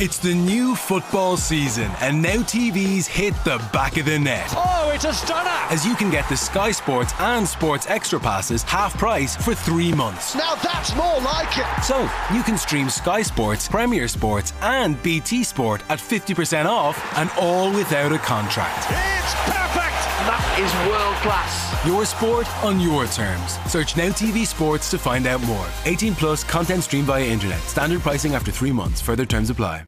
It's the new football season, and now TVs hit the back of the net. Oh, it's a stunner! As you can get the Sky Sports and Sports Extra passes half price for three months. Now that's more like it! So you can stream Sky Sports, Premier Sports, and BT Sport at 50% off, and all without a contract. It's perfect! That is world class. Your sport on your terms. Search Now TV Sports to find out more. 18 plus content streamed via internet. Standard pricing after three months. Further terms apply.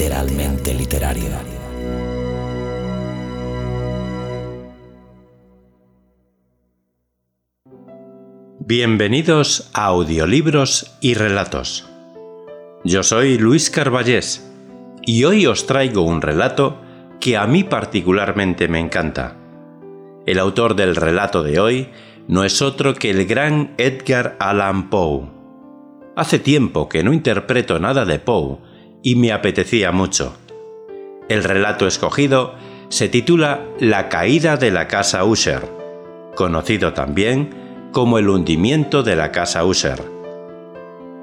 Literalmente literario. Bienvenidos a Audiolibros y Relatos. Yo soy Luis Carballés y hoy os traigo un relato que a mí particularmente me encanta. El autor del relato de hoy no es otro que el gran Edgar Allan Poe. Hace tiempo que no interpreto nada de Poe y me apetecía mucho. El relato escogido se titula La caída de la casa Usher, conocido también como el hundimiento de la casa Usher.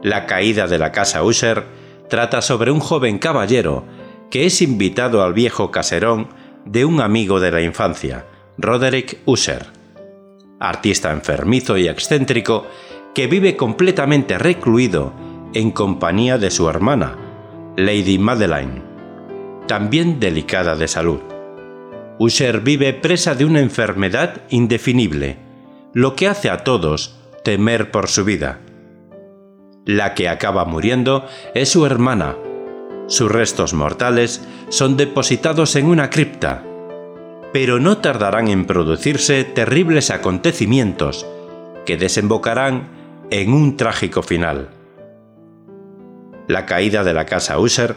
La caída de la casa Usher trata sobre un joven caballero que es invitado al viejo caserón de un amigo de la infancia, Roderick Usher, artista enfermizo y excéntrico que vive completamente recluido en compañía de su hermana, Lady Madeline, también delicada de salud. Usher vive presa de una enfermedad indefinible, lo que hace a todos temer por su vida. La que acaba muriendo es su hermana. Sus restos mortales son depositados en una cripta, pero no tardarán en producirse terribles acontecimientos que desembocarán en un trágico final. La caída de la casa Usher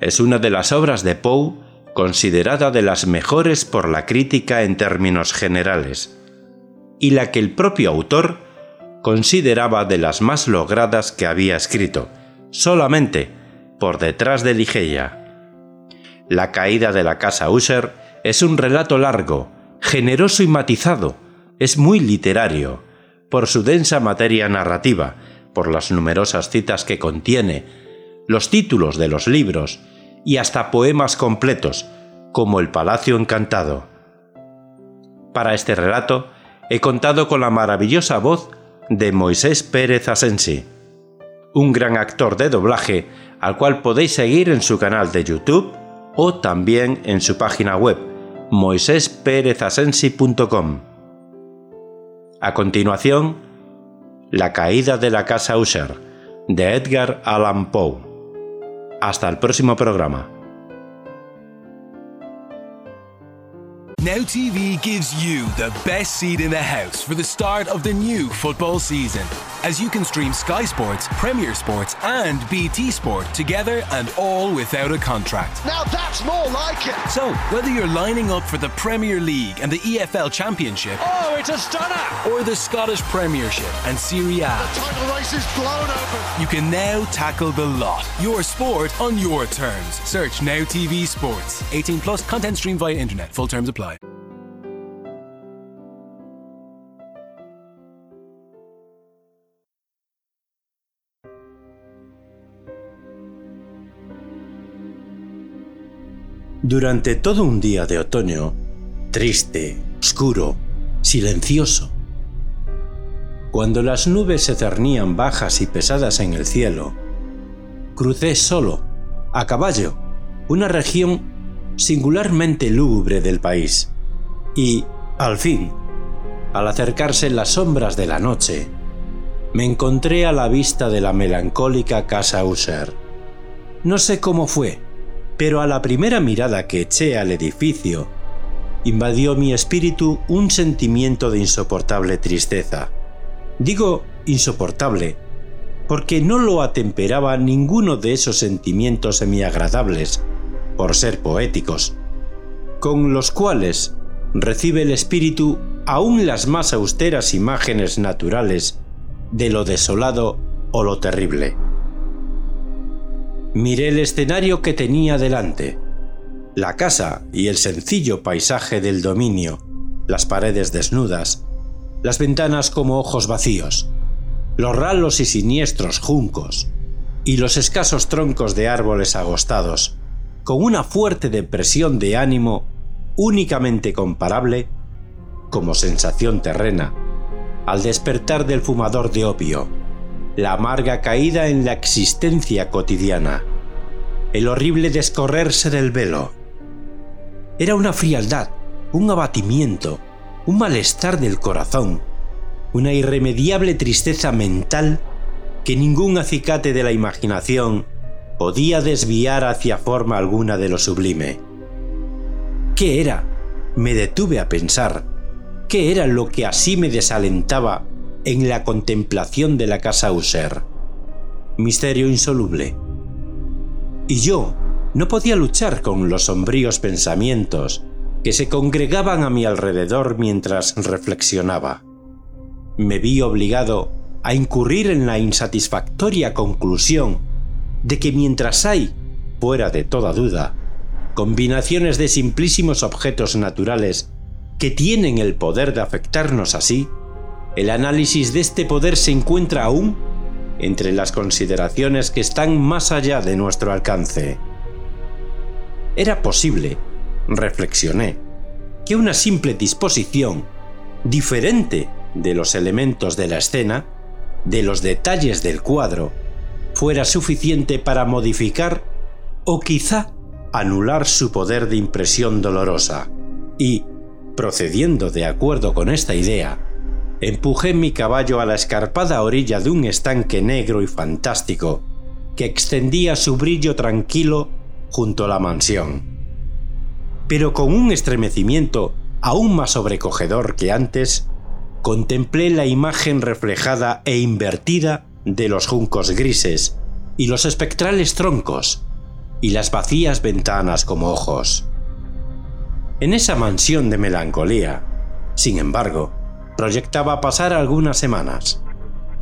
es una de las obras de Poe considerada de las mejores por la crítica en términos generales, y la que el propio autor consideraba de las más logradas que había escrito, solamente por detrás de Ligeia. La caída de la casa Usher es un relato largo, generoso y matizado, es muy literario, por su densa materia narrativa, por las numerosas citas que contiene, los títulos de los libros y hasta poemas completos, como El Palacio Encantado. Para este relato he contado con la maravillosa voz de Moisés Pérez Asensi, un gran actor de doblaje al cual podéis seguir en su canal de YouTube o también en su página web moisésperezasensi.com. A continuación, La caída de la casa Usher, de Edgar Allan Poe. Hasta el próximo programa. Now TV gives you the best seat in the house for the start of the new football season. As you can stream Sky Sports, Premier Sports, and BT Sport together and all without a contract. Now that's more like it! So, whether you're lining up for the Premier League and the EFL Championship, Oh, it's a stunner! or the Scottish Premiership and Serie A, the Title race is blown open! you can now tackle the lot. Your sport on your terms. Search Now TV Sports. 18 plus content streamed via internet. Full terms apply. Durante todo un día de otoño, triste, oscuro, silencioso, cuando las nubes se cernían bajas y pesadas en el cielo, crucé solo, a caballo, una región singularmente lúgubre del país, y, al fin, al acercarse las sombras de la noche, me encontré a la vista de la melancólica casa Usher. No sé cómo fue, pero a la primera mirada que eché al edificio, invadió mi espíritu un sentimiento de insoportable tristeza. Digo insoportable porque no lo atemperaba ninguno de esos sentimientos semiagradables, por ser poéticos, con los cuales recibe el espíritu aún las más austeras imágenes naturales de lo desolado o lo terrible. Miré el escenario que tenía delante, la casa y el sencillo paisaje del dominio, las paredes desnudas, las ventanas como ojos vacíos, los ralos y siniestros juncos, y los escasos troncos de árboles agostados, con una fuerte depresión de ánimo únicamente comparable, como sensación terrena, al despertar del fumador de opio, la amarga caída en la existencia cotidiana, el horrible descorrerse del velo. Era una frialdad, un abatimiento, un malestar del corazón, una irremediable tristeza mental que ningún acicate de la imaginación podía desviar hacia forma alguna de lo sublime. ¿Qué era? Me detuve a pensar. ¿Qué era lo que así me desalentaba en la contemplación de la casa User? Misterio insoluble. Y yo no podía luchar con los sombríos pensamientos que se congregaban a mi alrededor mientras reflexionaba me vi obligado a incurrir en la insatisfactoria conclusión de que mientras hay, fuera de toda duda, combinaciones de simplísimos objetos naturales que tienen el poder de afectarnos así, el análisis de este poder se encuentra aún entre las consideraciones que están más allá de nuestro alcance. Era posible, reflexioné, que una simple disposición, diferente de los elementos de la escena, de los detalles del cuadro, fuera suficiente para modificar o quizá anular su poder de impresión dolorosa. Y, procediendo de acuerdo con esta idea, empujé mi caballo a la escarpada orilla de un estanque negro y fantástico que extendía su brillo tranquilo junto a la mansión. Pero con un estremecimiento aún más sobrecogedor que antes, contemplé la imagen reflejada e invertida de los juncos grises y los espectrales troncos y las vacías ventanas como ojos. En esa mansión de melancolía, sin embargo, proyectaba pasar algunas semanas.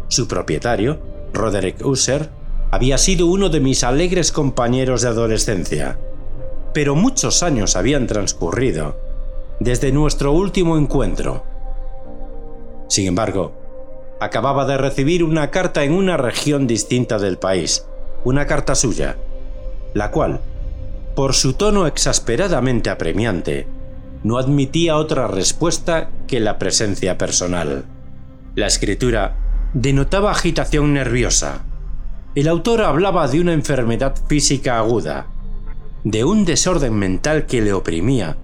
Su propietario, Roderick Usser, había sido uno de mis alegres compañeros de adolescencia, pero muchos años habían transcurrido desde nuestro último encuentro sin embargo, acababa de recibir una carta en una región distinta del país, una carta suya, la cual, por su tono exasperadamente apremiante, no admitía otra respuesta que la presencia personal. La escritura denotaba agitación nerviosa. El autor hablaba de una enfermedad física aguda, de un desorden mental que le oprimía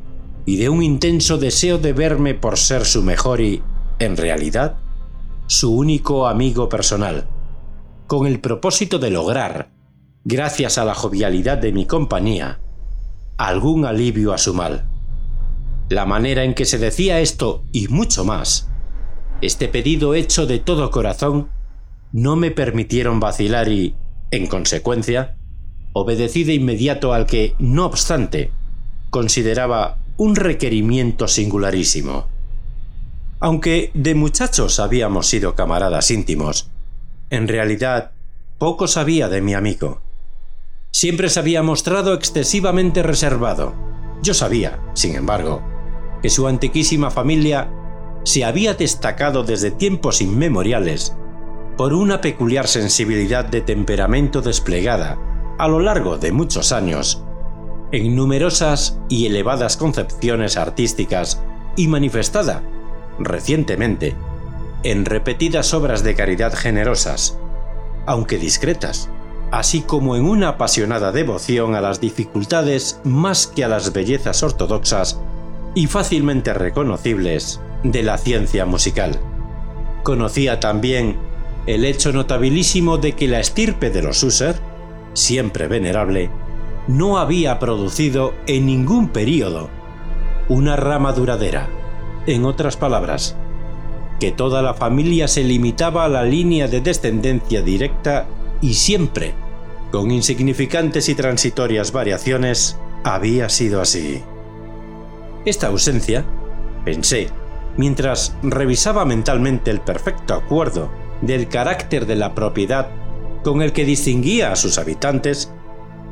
y de un intenso deseo de verme por ser su mejor y, en realidad, su único amigo personal, con el propósito de lograr, gracias a la jovialidad de mi compañía, algún alivio a su mal. La manera en que se decía esto y mucho más, este pedido hecho de todo corazón, no me permitieron vacilar y, en consecuencia, obedecí de inmediato al que, no obstante, consideraba un requerimiento singularísimo. Aunque de muchachos habíamos sido camaradas íntimos, en realidad poco sabía de mi amigo. Siempre se había mostrado excesivamente reservado. Yo sabía, sin embargo, que su antiquísima familia se había destacado desde tiempos inmemoriales por una peculiar sensibilidad de temperamento desplegada a lo largo de muchos años en numerosas y elevadas concepciones artísticas y manifestada recientemente, en repetidas obras de caridad generosas, aunque discretas, así como en una apasionada devoción a las dificultades más que a las bellezas ortodoxas y fácilmente reconocibles de la ciencia musical. Conocía también el hecho notabilísimo de que la estirpe de los User, siempre venerable, no había producido en ningún período una rama duradera. En otras palabras, que toda la familia se limitaba a la línea de descendencia directa y siempre, con insignificantes y transitorias variaciones, había sido así. Esta ausencia, pensé, mientras revisaba mentalmente el perfecto acuerdo del carácter de la propiedad con el que distinguía a sus habitantes,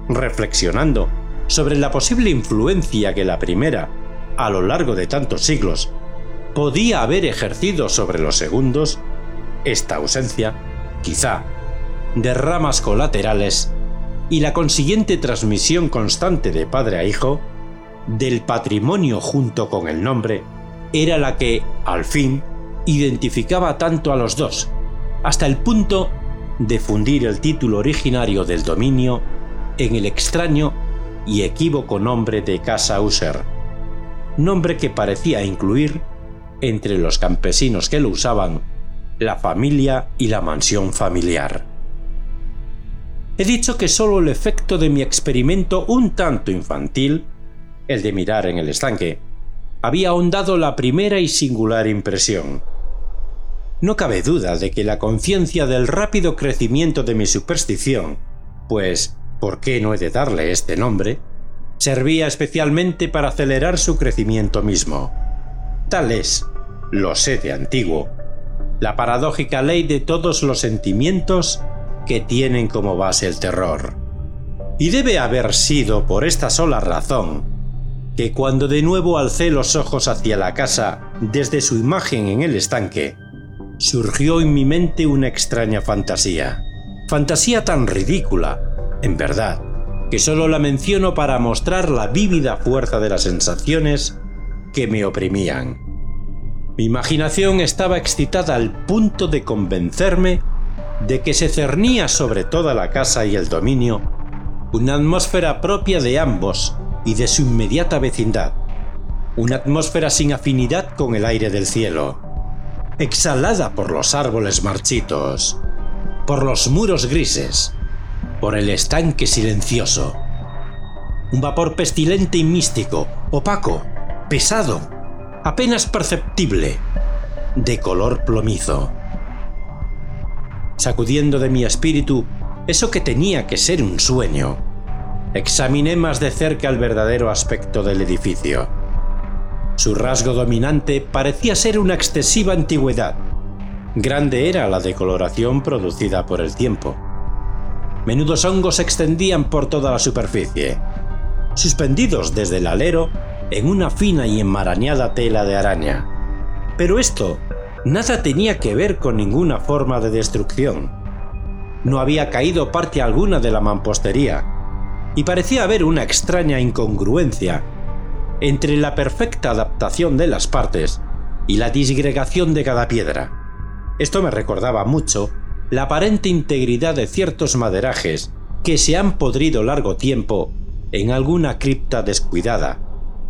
reflexionando sobre la posible influencia que la primera, a lo largo de tantos siglos, podía haber ejercido sobre los segundos, esta ausencia, quizá, de ramas colaterales y la consiguiente transmisión constante de padre a hijo, del patrimonio junto con el nombre, era la que, al fin, identificaba tanto a los dos, hasta el punto de fundir el título originario del dominio en el extraño y equívoco nombre de Casa User, nombre que parecía incluir, entre los campesinos que lo usaban, la familia y la mansión familiar. He dicho que solo el efecto de mi experimento un tanto infantil, el de mirar en el estanque, había ahondado la primera y singular impresión. No cabe duda de que la conciencia del rápido crecimiento de mi superstición, pues, ¿por qué no he de darle este nombre?, servía especialmente para acelerar su crecimiento mismo. Tal es, lo sé de antiguo, la paradójica ley de todos los sentimientos que tienen como base el terror. Y debe haber sido por esta sola razón que cuando de nuevo alcé los ojos hacia la casa desde su imagen en el estanque, surgió en mi mente una extraña fantasía. Fantasía tan ridícula, en verdad, que solo la menciono para mostrar la vívida fuerza de las sensaciones que me oprimían. Mi imaginación estaba excitada al punto de convencerme de que se cernía sobre toda la casa y el dominio una atmósfera propia de ambos y de su inmediata vecindad, una atmósfera sin afinidad con el aire del cielo, exhalada por los árboles marchitos, por los muros grises, por el estanque silencioso. Un vapor pestilente y místico, opaco, pesado, apenas perceptible, de color plomizo. Sacudiendo de mi espíritu eso que tenía que ser un sueño, examiné más de cerca el verdadero aspecto del edificio. Su rasgo dominante parecía ser una excesiva antigüedad. Grande era la decoloración producida por el tiempo. Menudos hongos se extendían por toda la superficie, suspendidos desde el alero en una fina y enmarañada tela de araña. Pero esto nada tenía que ver con ninguna forma de destrucción. No había caído parte alguna de la mampostería, y parecía haber una extraña incongruencia entre la perfecta adaptación de las partes y la disgregación de cada piedra. Esto me recordaba mucho la aparente integridad de ciertos maderajes que se han podrido largo tiempo en alguna cripta descuidada,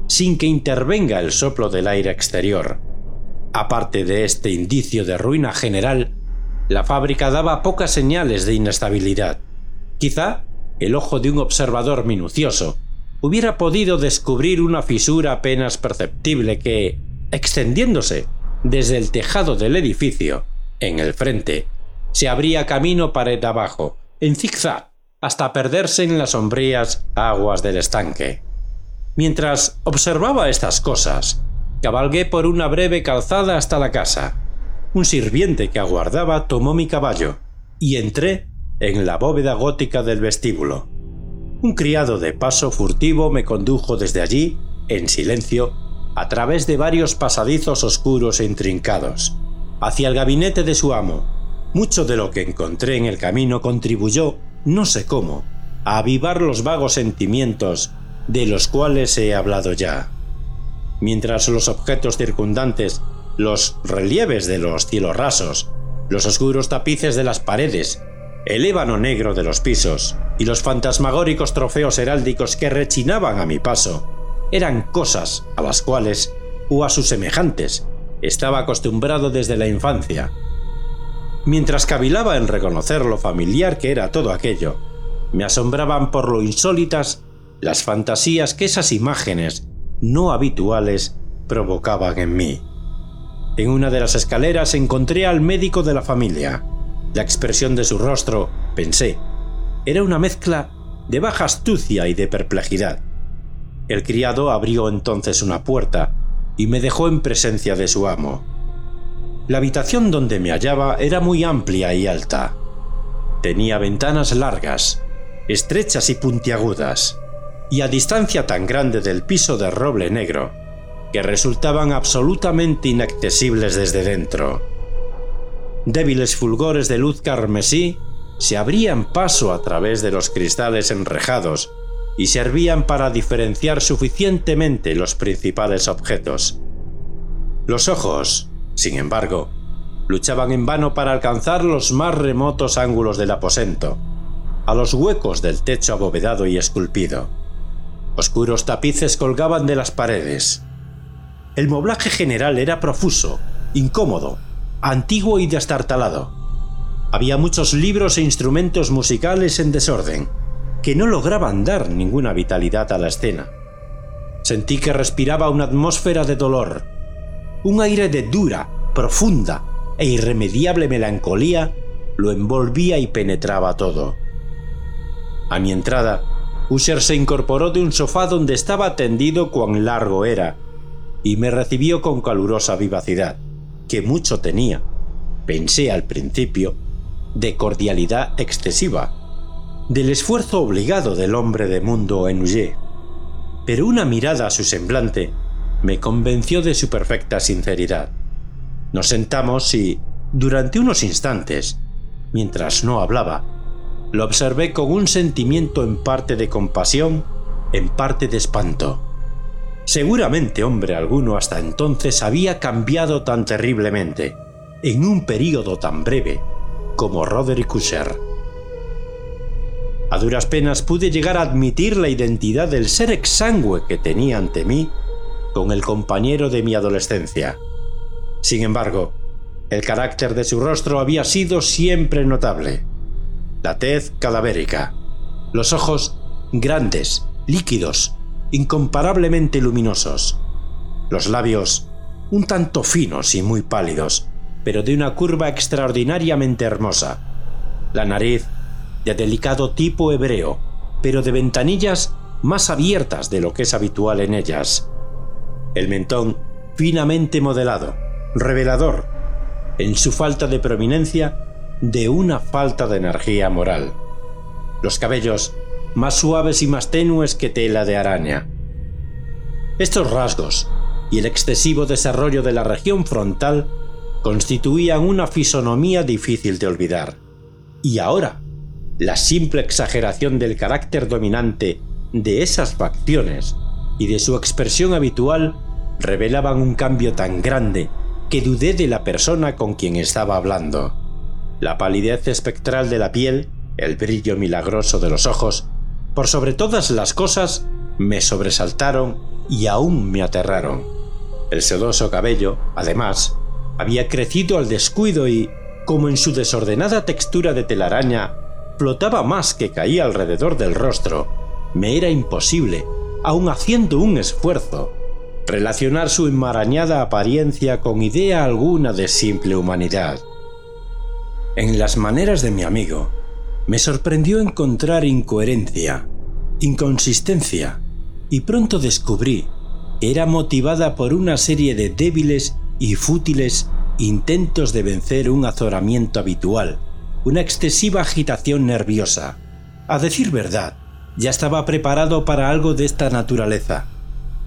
sin que intervenga el soplo del aire exterior. Aparte de este indicio de ruina general, la fábrica daba pocas señales de inestabilidad. Quizá el ojo de un observador minucioso hubiera podido descubrir una fisura apenas perceptible que, extendiéndose desde el tejado del edificio, en el frente, se abría camino pared abajo, en zigzag, hasta perderse en las sombrías aguas del estanque. Mientras observaba estas cosas, cabalgué por una breve calzada hasta la casa. Un sirviente que aguardaba tomó mi caballo y entré en la bóveda gótica del vestíbulo. Un criado de paso furtivo me condujo desde allí, en silencio, a través de varios pasadizos oscuros e intrincados, hacia el gabinete de su amo. Mucho de lo que encontré en el camino contribuyó, no sé cómo, a avivar los vagos sentimientos de los cuales he hablado ya. Mientras los objetos circundantes, los relieves de los cielos rasos, los oscuros tapices de las paredes el ébano negro de los pisos y los fantasmagóricos trofeos heráldicos que rechinaban a mi paso eran cosas a las cuales, o a sus semejantes, estaba acostumbrado desde la infancia. Mientras cavilaba en reconocer lo familiar que era todo aquello, me asombraban por lo insólitas las fantasías que esas imágenes no habituales provocaban en mí. En una de las escaleras encontré al médico de la familia. La expresión de su rostro, pensé, era una mezcla de baja astucia y de perplejidad. El criado abrió entonces una puerta y me dejó en presencia de su amo. La habitación donde me hallaba era muy amplia y alta. Tenía ventanas largas, estrechas y puntiagudas, y a distancia tan grande del piso de roble negro, que resultaban absolutamente inaccesibles desde dentro. Débiles fulgores de luz carmesí se abrían paso a través de los cristales enrejados y servían para diferenciar suficientemente los principales objetos. Los ojos, sin embargo, luchaban en vano para alcanzar los más remotos ángulos del aposento, a los huecos del techo abovedado y esculpido. Oscuros tapices colgaban de las paredes. El moblaje general era profuso, incómodo, antiguo y destartalado. Había muchos libros e instrumentos musicales en desorden, que no lograban dar ninguna vitalidad a la escena. Sentí que respiraba una atmósfera de dolor, un aire de dura, profunda e irremediable melancolía lo envolvía y penetraba todo. A mi entrada, Usher se incorporó de un sofá donde estaba tendido cuán largo era, y me recibió con calurosa vivacidad, que mucho tenía, pensé al principio, de cordialidad excesiva, del esfuerzo obligado del hombre de mundo en Uller. Pero una mirada a su semblante me convenció de su perfecta sinceridad. Nos sentamos y, durante unos instantes, mientras no hablaba, lo observé con un sentimiento en parte de compasión, en parte de espanto. Seguramente hombre alguno hasta entonces había cambiado tan terriblemente, en un período tan breve, como Roderick Usher. A duras penas pude llegar a admitir la identidad del ser exangüe que tenía ante mí con el compañero de mi adolescencia. Sin embargo, el carácter de su rostro había sido siempre notable la tez cadavérica, los ojos grandes, líquidos, incomparablemente luminosos, los labios un tanto finos y muy pálidos, pero de una curva extraordinariamente hermosa, la nariz de delicado tipo hebreo, pero de ventanillas más abiertas de lo que es habitual en ellas, el mentón finamente modelado, revelador, en su falta de prominencia, de una falta de energía moral. Los cabellos más suaves y más tenues que tela de araña. Estos rasgos y el excesivo desarrollo de la región frontal constituían una fisonomía difícil de olvidar. Y ahora, la simple exageración del carácter dominante de esas facciones y de su expresión habitual revelaban un cambio tan grande que dudé de la persona con quien estaba hablando. La palidez espectral de la piel, el brillo milagroso de los ojos, por sobre todas las cosas, me sobresaltaron y aún me aterraron. El sedoso cabello, además, había crecido al descuido y, como en su desordenada textura de telaraña, flotaba más que caía alrededor del rostro, me era imposible, aun haciendo un esfuerzo, relacionar su enmarañada apariencia con idea alguna de simple humanidad. En las maneras de mi amigo, me sorprendió encontrar incoherencia, inconsistencia, y pronto descubrí que era motivada por una serie de débiles y fútiles intentos de vencer un azoramiento habitual, una excesiva agitación nerviosa. A decir verdad, ya estaba preparado para algo de esta naturaleza,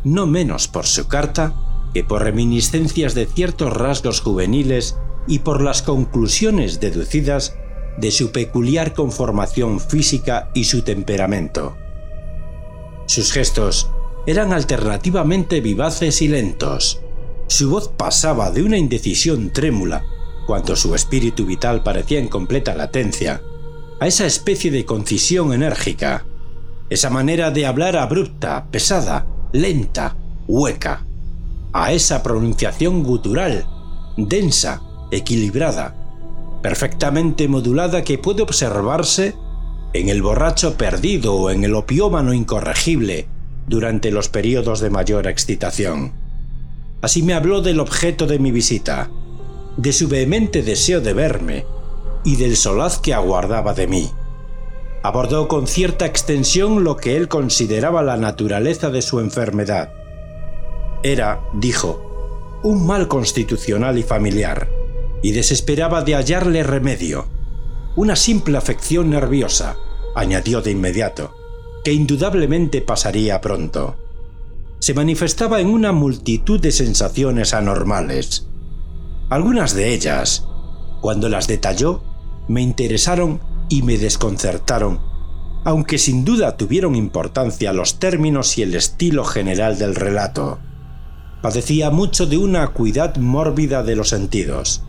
no menos por su carta que por reminiscencias de ciertos rasgos juveniles y por las conclusiones deducidas de su peculiar conformación física y su temperamento. Sus gestos eran alternativamente vivaces y lentos. Su voz pasaba de una indecisión trémula, cuando su espíritu vital parecía en completa latencia, a esa especie de concisión enérgica, esa manera de hablar abrupta, pesada, lenta, hueca, a esa pronunciación gutural, densa, equilibrada, perfectamente modulada que puede observarse en el borracho perdido o en el opiómano incorregible, durante los periodos de mayor excitación. Así me habló del objeto de mi visita, de su vehemente deseo de verme y del solaz que aguardaba de mí. Abordó con cierta extensión lo que él consideraba la naturaleza de su enfermedad. Era, dijo, un mal constitucional y familiar, y desesperaba de hallarle remedio. Una simple afección nerviosa, añadió de inmediato, que indudablemente pasaría pronto. Se manifestaba en una multitud de sensaciones anormales. Algunas de ellas, cuando las detalló, me interesaron y me desconcertaron, aunque sin duda tuvieron importancia los términos y el estilo general del relato. Padecía mucho de una acuidad mórbida de los sentidos.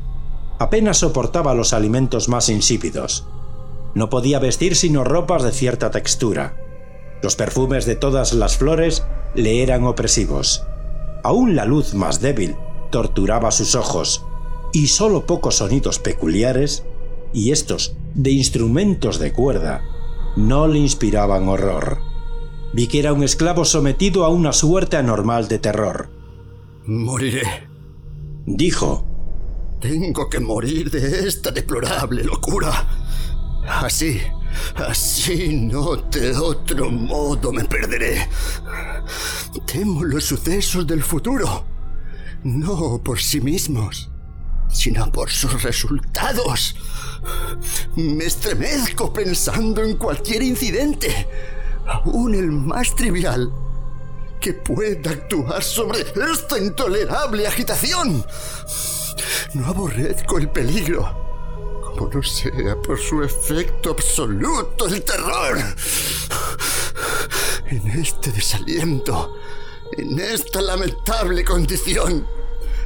Apenas soportaba los alimentos más insípidos. No podía vestir sino ropas de cierta textura. Los perfumes de todas las flores le eran opresivos. Aún la luz más débil torturaba sus ojos, y sólo pocos sonidos peculiares, y estos de instrumentos de cuerda, no le inspiraban horror. Vi que era un esclavo sometido a una suerte anormal de terror. Moriré, dijo. Tengo que morir de esta deplorable locura. Así, así no de otro modo me perderé. Temo los sucesos del futuro, no por sí mismos, sino por sus resultados. Me estremezco pensando en cualquier incidente, aún el más trivial, que pueda actuar sobre esta intolerable agitación. No aborrezco el peligro, como no sea por su efecto absoluto el terror. En este desaliento, en esta lamentable condición,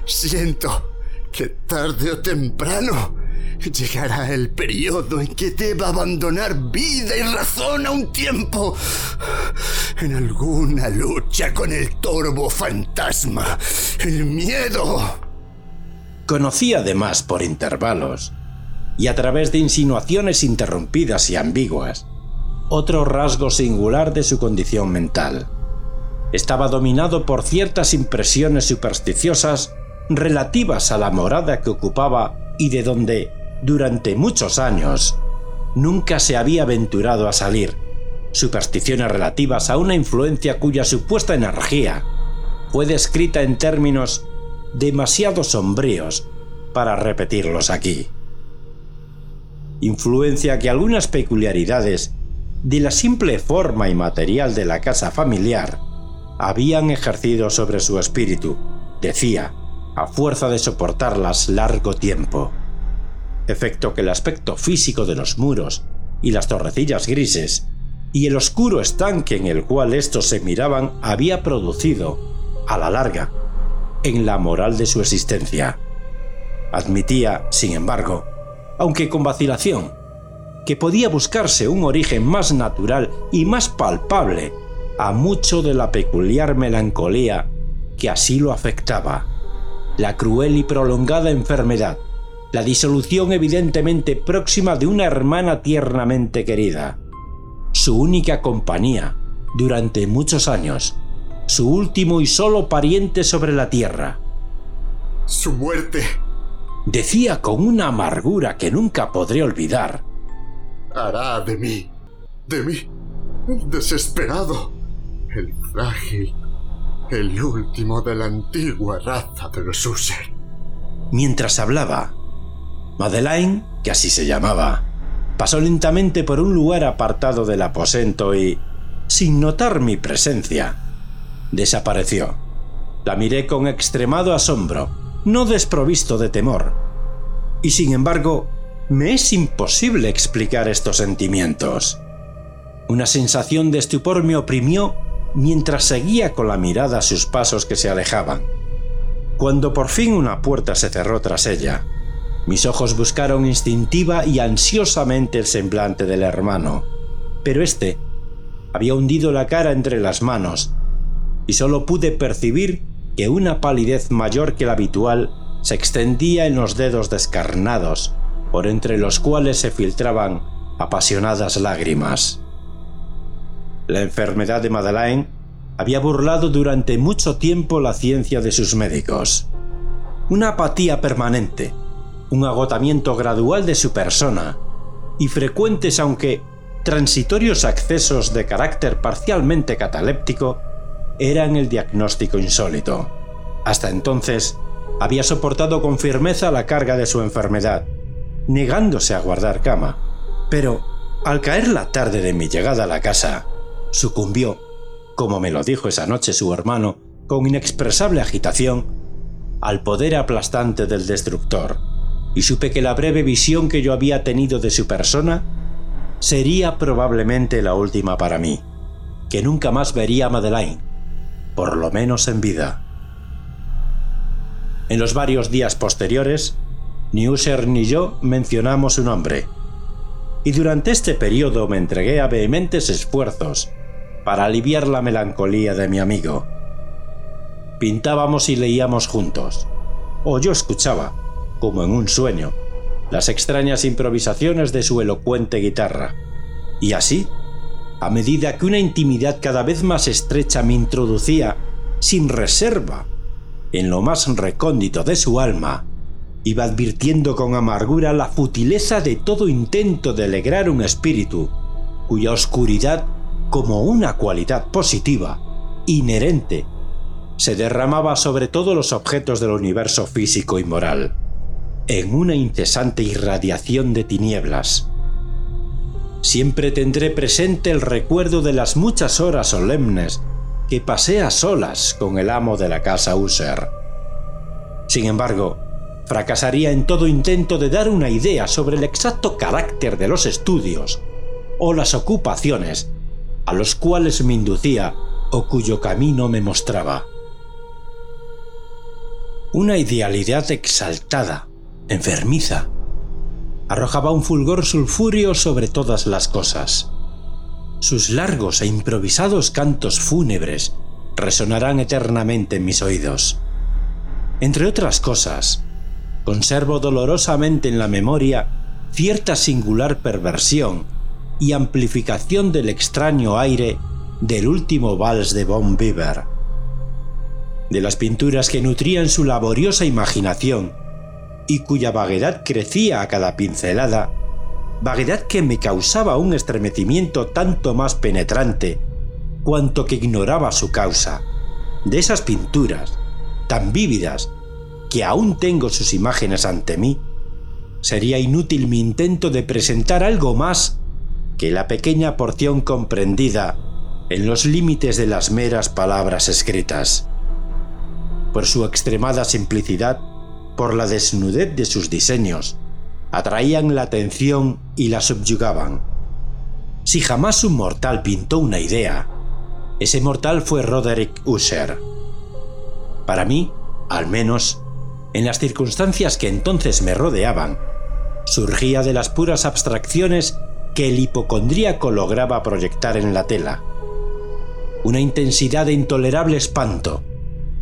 siento que tarde o temprano llegará el periodo en que deba abandonar vida y razón a un tiempo en alguna lucha con el torbo fantasma, el miedo. Conocí además por intervalos y a través de insinuaciones interrumpidas y ambiguas otro rasgo singular de su condición mental. Estaba dominado por ciertas impresiones supersticiosas relativas a la morada que ocupaba y de donde, durante muchos años, nunca se había aventurado a salir, supersticiones relativas a una influencia cuya supuesta energía fue descrita en términos demasiado sombríos para repetirlos aquí. Influencia que algunas peculiaridades de la simple forma y material de la casa familiar habían ejercido sobre su espíritu, decía, a fuerza de soportarlas largo tiempo. Efecto que el aspecto físico de los muros y las torrecillas grises y el oscuro estanque en el cual estos se miraban había producido, a la larga, en la moral de su existencia. Admitía, sin embargo, aunque con vacilación, que podía buscarse un origen más natural y más palpable a mucho de la peculiar melancolía que así lo afectaba la cruel y prolongada enfermedad, la disolución evidentemente próxima de una hermana tiernamente querida, su única compañía durante muchos años, su último y solo pariente sobre la tierra. Su muerte. Decía con una amargura que nunca podré olvidar. Hará de mí, de mí, desesperado, el frágil el último de la antigua raza de los User. Mientras hablaba, Madeleine, que así se llamaba, pasó lentamente por un lugar apartado del aposento y, sin notar mi presencia, desapareció. La miré con extremado asombro, no desprovisto de temor. Y sin embargo, me es imposible explicar estos sentimientos. Una sensación de estupor me oprimió mientras seguía con la mirada sus pasos que se alejaban. Cuando por fin una puerta se cerró tras ella, mis ojos buscaron instintiva y ansiosamente el semblante del hermano, pero éste había hundido la cara entre las manos y solo pude percibir que una palidez mayor que la habitual se extendía en los dedos descarnados, por entre los cuales se filtraban apasionadas lágrimas. La enfermedad de Madeleine había burlado durante mucho tiempo la ciencia de sus médicos. Una apatía permanente, un agotamiento gradual de su persona y frecuentes aunque transitorios accesos de carácter parcialmente cataléptico eran el diagnóstico insólito. Hasta entonces, había soportado con firmeza la carga de su enfermedad, negándose a guardar cama. Pero, al caer la tarde de mi llegada a la casa, sucumbió, como me lo dijo esa noche su hermano, con inexpresable agitación, al poder aplastante del destructor, y supe que la breve visión que yo había tenido de su persona sería probablemente la última para mí, que nunca más vería a Madeleine, por lo menos en vida. En los varios días posteriores, ni User ni yo mencionamos su nombre, y durante este periodo me entregué a vehementes esfuerzos para aliviar la melancolía de mi amigo. Pintábamos y leíamos juntos, o yo escuchaba, como en un sueño, las extrañas improvisaciones de su elocuente guitarra. Y así, a medida que una intimidad cada vez más estrecha me introducía, sin reserva, en lo más recóndito de su alma, iba advirtiendo con amargura la futileza de todo intento de alegrar un espíritu, cuya oscuridad, como una cualidad positiva, inherente, se derramaba sobre todos los objetos del universo físico y moral, en una incesante irradiación de tinieblas. Siempre tendré presente el recuerdo de las muchas horas solemnes que pasé a solas con el amo de la casa User. Sin embargo, fracasaría en todo intento de dar una idea sobre el exacto carácter de los estudios o las ocupaciones a los cuales me inducía o cuyo camino me mostraba. Una idealidad exaltada, enfermiza, arrojaba un fulgor sulfúreo sobre todas las cosas. Sus largos e improvisados cantos fúnebres resonarán eternamente en mis oídos. Entre otras cosas, conservo dolorosamente en la memoria cierta singular perversión y amplificación del extraño aire del último vals de Von Bieber. De las pinturas que nutrían su laboriosa imaginación y cuya vaguedad crecía a cada pincelada, vaguedad que me causaba un estremecimiento tanto más penetrante cuanto que ignoraba su causa. De esas pinturas, tan vívidas que aún tengo sus imágenes ante mí, sería inútil mi intento de presentar algo más que la pequeña porción comprendida en los límites de las meras palabras escritas. Por su extremada simplicidad, por la desnudez de sus diseños, atraían la atención y la subyugaban. Si jamás un mortal pintó una idea, ese mortal fue Roderick Usher. Para mí, al menos, en las circunstancias que entonces me rodeaban, surgía de las puras abstracciones que el hipocondríaco lograba proyectar en la tela. Una intensidad de intolerable espanto,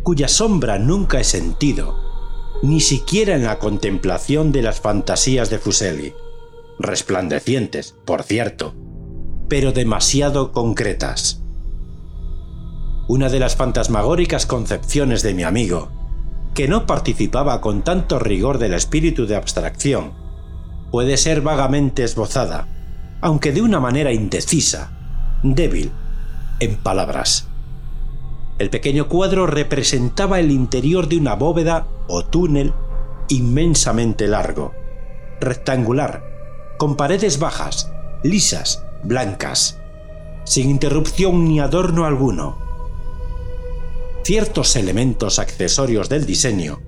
cuya sombra nunca he sentido, ni siquiera en la contemplación de las fantasías de Fuseli, resplandecientes, por cierto, pero demasiado concretas. Una de las fantasmagóricas concepciones de mi amigo que no participaba con tanto rigor del espíritu de abstracción, puede ser vagamente esbozada, aunque de una manera indecisa, débil, en palabras. El pequeño cuadro representaba el interior de una bóveda o túnel inmensamente largo, rectangular, con paredes bajas, lisas, blancas, sin interrupción ni adorno alguno ciertos elementos accesorios del diseño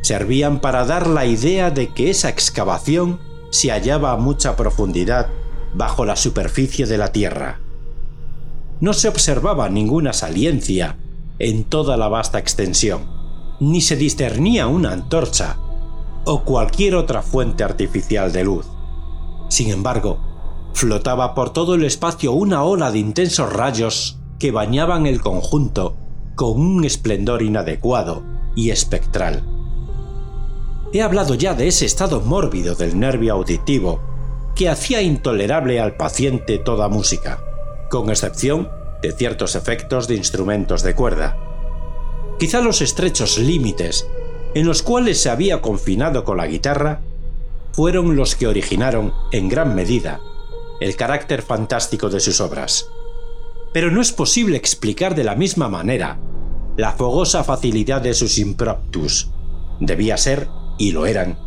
servían para dar la idea de que esa excavación se hallaba a mucha profundidad bajo la superficie de la Tierra. No se observaba ninguna saliencia en toda la vasta extensión, ni se discernía una antorcha o cualquier otra fuente artificial de luz. Sin embargo, flotaba por todo el espacio una ola de intensos rayos que bañaban el conjunto con un esplendor inadecuado y espectral. He hablado ya de ese estado mórbido del nervio auditivo que hacía intolerable al paciente toda música, con excepción de ciertos efectos de instrumentos de cuerda. Quizá los estrechos límites en los cuales se había confinado con la guitarra fueron los que originaron, en gran medida, el carácter fantástico de sus obras. Pero no es posible explicar de la misma manera la fogosa facilidad de sus impromptus. Debía ser, y lo eran.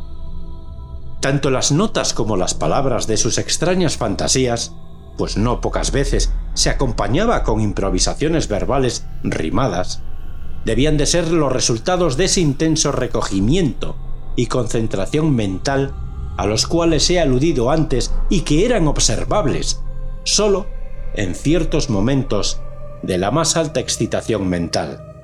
Tanto las notas como las palabras de sus extrañas fantasías, pues no pocas veces se acompañaba con improvisaciones verbales rimadas, debían de ser los resultados de ese intenso recogimiento y concentración mental a los cuales he aludido antes y que eran observables solo en ciertos momentos de la más alta excitación mental.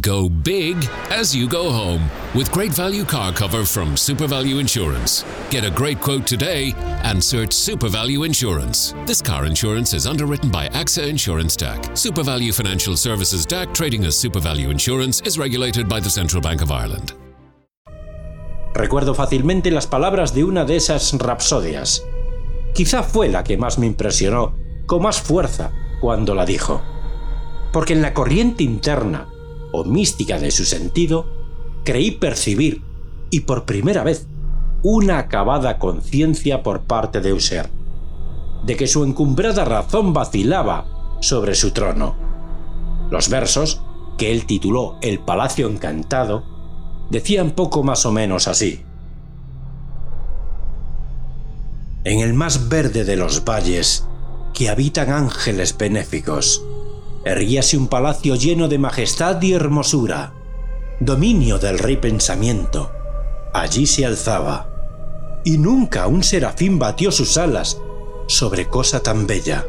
Go big as you go home with great value car cover from Super Value Insurance. Get a great quote today and search Super Value Insurance. This car insurance is underwritten by AXA Insurance DAC. Super Value Financial Services DAC trading as Super Value Insurance is regulated by the Central Bank of Ireland. Recuerdo fácilmente las palabras de una de esas rapsodias. Quizá fue la que más me impresionó, con más fuerza, cuando la dijo. Porque en la corriente interna mística de su sentido, creí percibir, y por primera vez, una acabada conciencia por parte de User, de que su encumbrada razón vacilaba sobre su trono. Los versos, que él tituló El Palacio Encantado, decían poco más o menos así. En el más verde de los valles, que habitan ángeles benéficos, erguíase un palacio lleno de majestad y hermosura, dominio del rey pensamiento. Allí se alzaba, y nunca un serafín batió sus alas sobre cosa tan bella.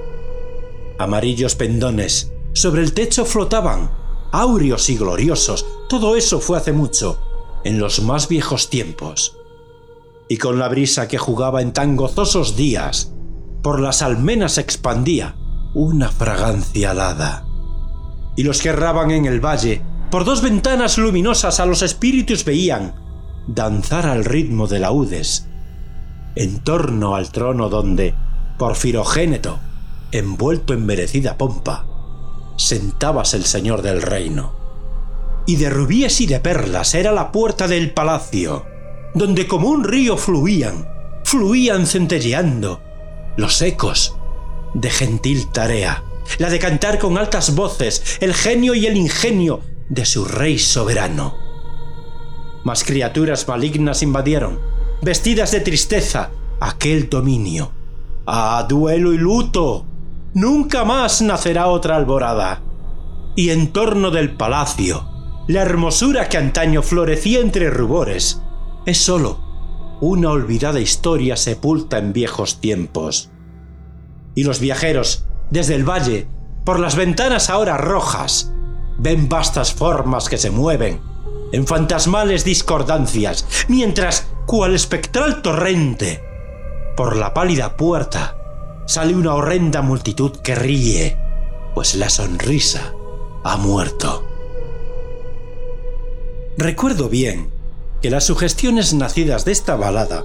Amarillos pendones sobre el techo flotaban, áureos y gloriosos, todo eso fue hace mucho, en los más viejos tiempos. Y con la brisa que jugaba en tan gozosos días, por las almenas expandía una fragancia alada y los que erraban en el valle, por dos ventanas luminosas a los espíritus veían danzar al ritmo de laúdes, en torno al trono donde, por Firogéneto, envuelto en merecida pompa, sentabas el señor del reino. Y de rubíes y de perlas era la puerta del palacio, donde como un río fluían, fluían centelleando, los ecos de gentil tarea la de cantar con altas voces el genio y el ingenio de su rey soberano. Mas criaturas malignas invadieron, vestidas de tristeza, aquel dominio. ¡Ah, duelo y luto! Nunca más nacerá otra alborada. Y en torno del palacio, la hermosura que antaño florecía entre rubores, es sólo una olvidada historia sepulta en viejos tiempos. Y los viajeros, desde el valle, por las ventanas ahora rojas, ven vastas formas que se mueven en fantasmales discordancias, mientras, cual espectral torrente, por la pálida puerta sale una horrenda multitud que ríe, pues la sonrisa ha muerto. Recuerdo bien que las sugestiones nacidas de esta balada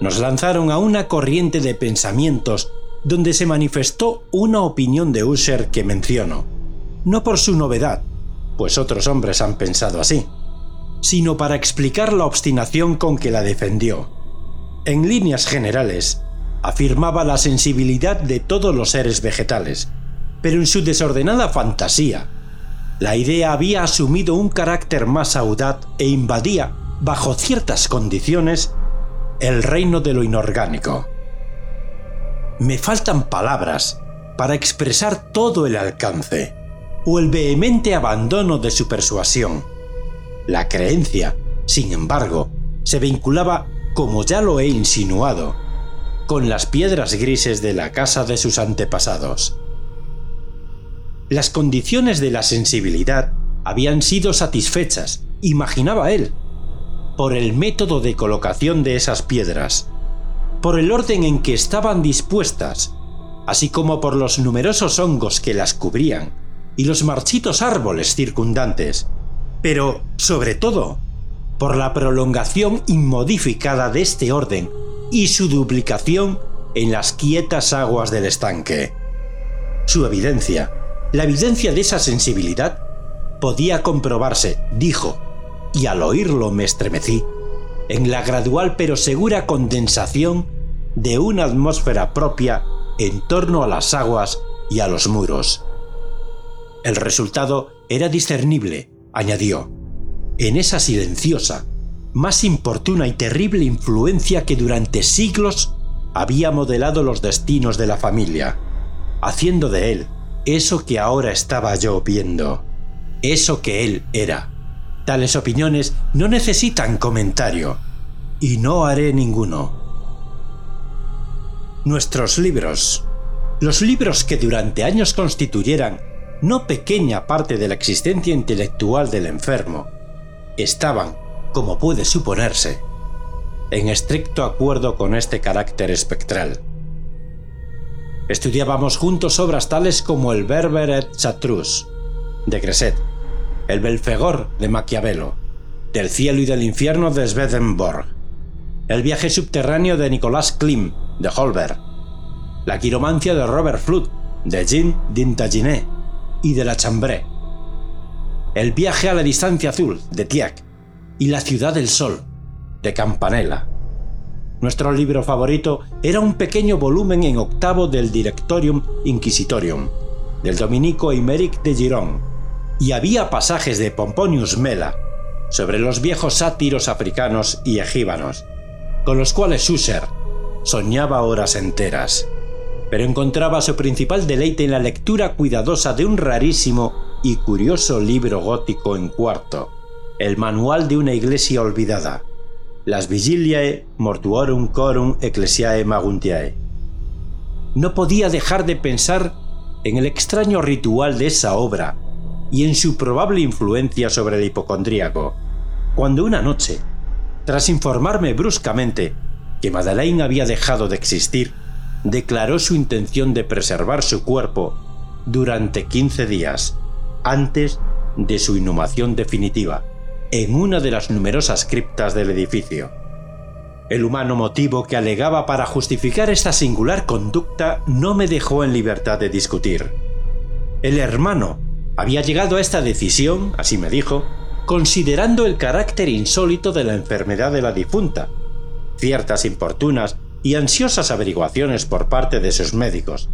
nos lanzaron a una corriente de pensamientos donde se manifestó una opinión de Usher que menciono, no por su novedad, pues otros hombres han pensado así, sino para explicar la obstinación con que la defendió. En líneas generales, afirmaba la sensibilidad de todos los seres vegetales, pero en su desordenada fantasía, la idea había asumido un carácter más audaz e invadía, bajo ciertas condiciones, el reino de lo inorgánico. Me faltan palabras para expresar todo el alcance o el vehemente abandono de su persuasión. La creencia, sin embargo, se vinculaba, como ya lo he insinuado, con las piedras grises de la casa de sus antepasados. Las condiciones de la sensibilidad habían sido satisfechas, imaginaba él, por el método de colocación de esas piedras, por el orden en que estaban dispuestas, así como por los numerosos hongos que las cubrían y los marchitos árboles circundantes, pero, sobre todo, por la prolongación inmodificada de este orden y su duplicación en las quietas aguas del estanque. Su evidencia La evidencia de esa sensibilidad podía comprobarse, dijo, y al oírlo me estremecí, en la gradual pero segura condensación de una atmósfera propia en torno a las aguas y a los muros. El resultado era discernible, añadió, en esa silenciosa, más importuna y terrible influencia que durante siglos había modelado los destinos de la familia, haciendo de él eso que ahora estaba yo viendo, eso que él era. Tales opiniones no necesitan comentario, y no haré ninguno. Nuestros libros, los libros que durante años constituyeran no pequeña parte de la existencia intelectual del enfermo, estaban, como puede suponerse, en estricto acuerdo con este carácter espectral. Estudiábamos juntos obras tales como el Berber et Chartreuse, de Gresset, el Belfegor de Maquiavelo, del cielo y del infierno de Swedenborg, el viaje subterráneo de Nicolas Klim, de Holberg, la quiromancia de Robert Flood, de Jean Dintaginet y de la Chambré, el viaje a la distancia azul, de Tiac, y la ciudad del sol, de Campanella. Nuestro libro favorito era un pequeño volumen en octavo del Directorium Inquisitorium, del dominico Aymeric de Girón, y había pasajes de Pomponius Mela sobre los viejos sátiros africanos y egíbanos, con los cuales User soñaba horas enteras, pero encontraba su principal deleite en la lectura cuidadosa de un rarísimo y curioso libro gótico en cuarto, el manual de una iglesia olvidada, las Vigiliae Mortuorum Corum Ecclesiae Maguntiae. No podía dejar de pensar en el extraño ritual de esa obra y en su probable influencia sobre el hipocondríaco, cuando una noche, tras informarme bruscamente que Madeleine había dejado de existir, declaró su intención de preservar su cuerpo durante 15 días antes de su inhumación definitiva en una de las numerosas criptas del edificio. El humano motivo que alegaba para justificar esta singular conducta no me dejó en libertad de discutir. El hermano había llegado a esta decisión, así me dijo, considerando el carácter insólito de la enfermedad de la difunta, ciertas importunas y ansiosas averiguaciones por parte de sus médicos,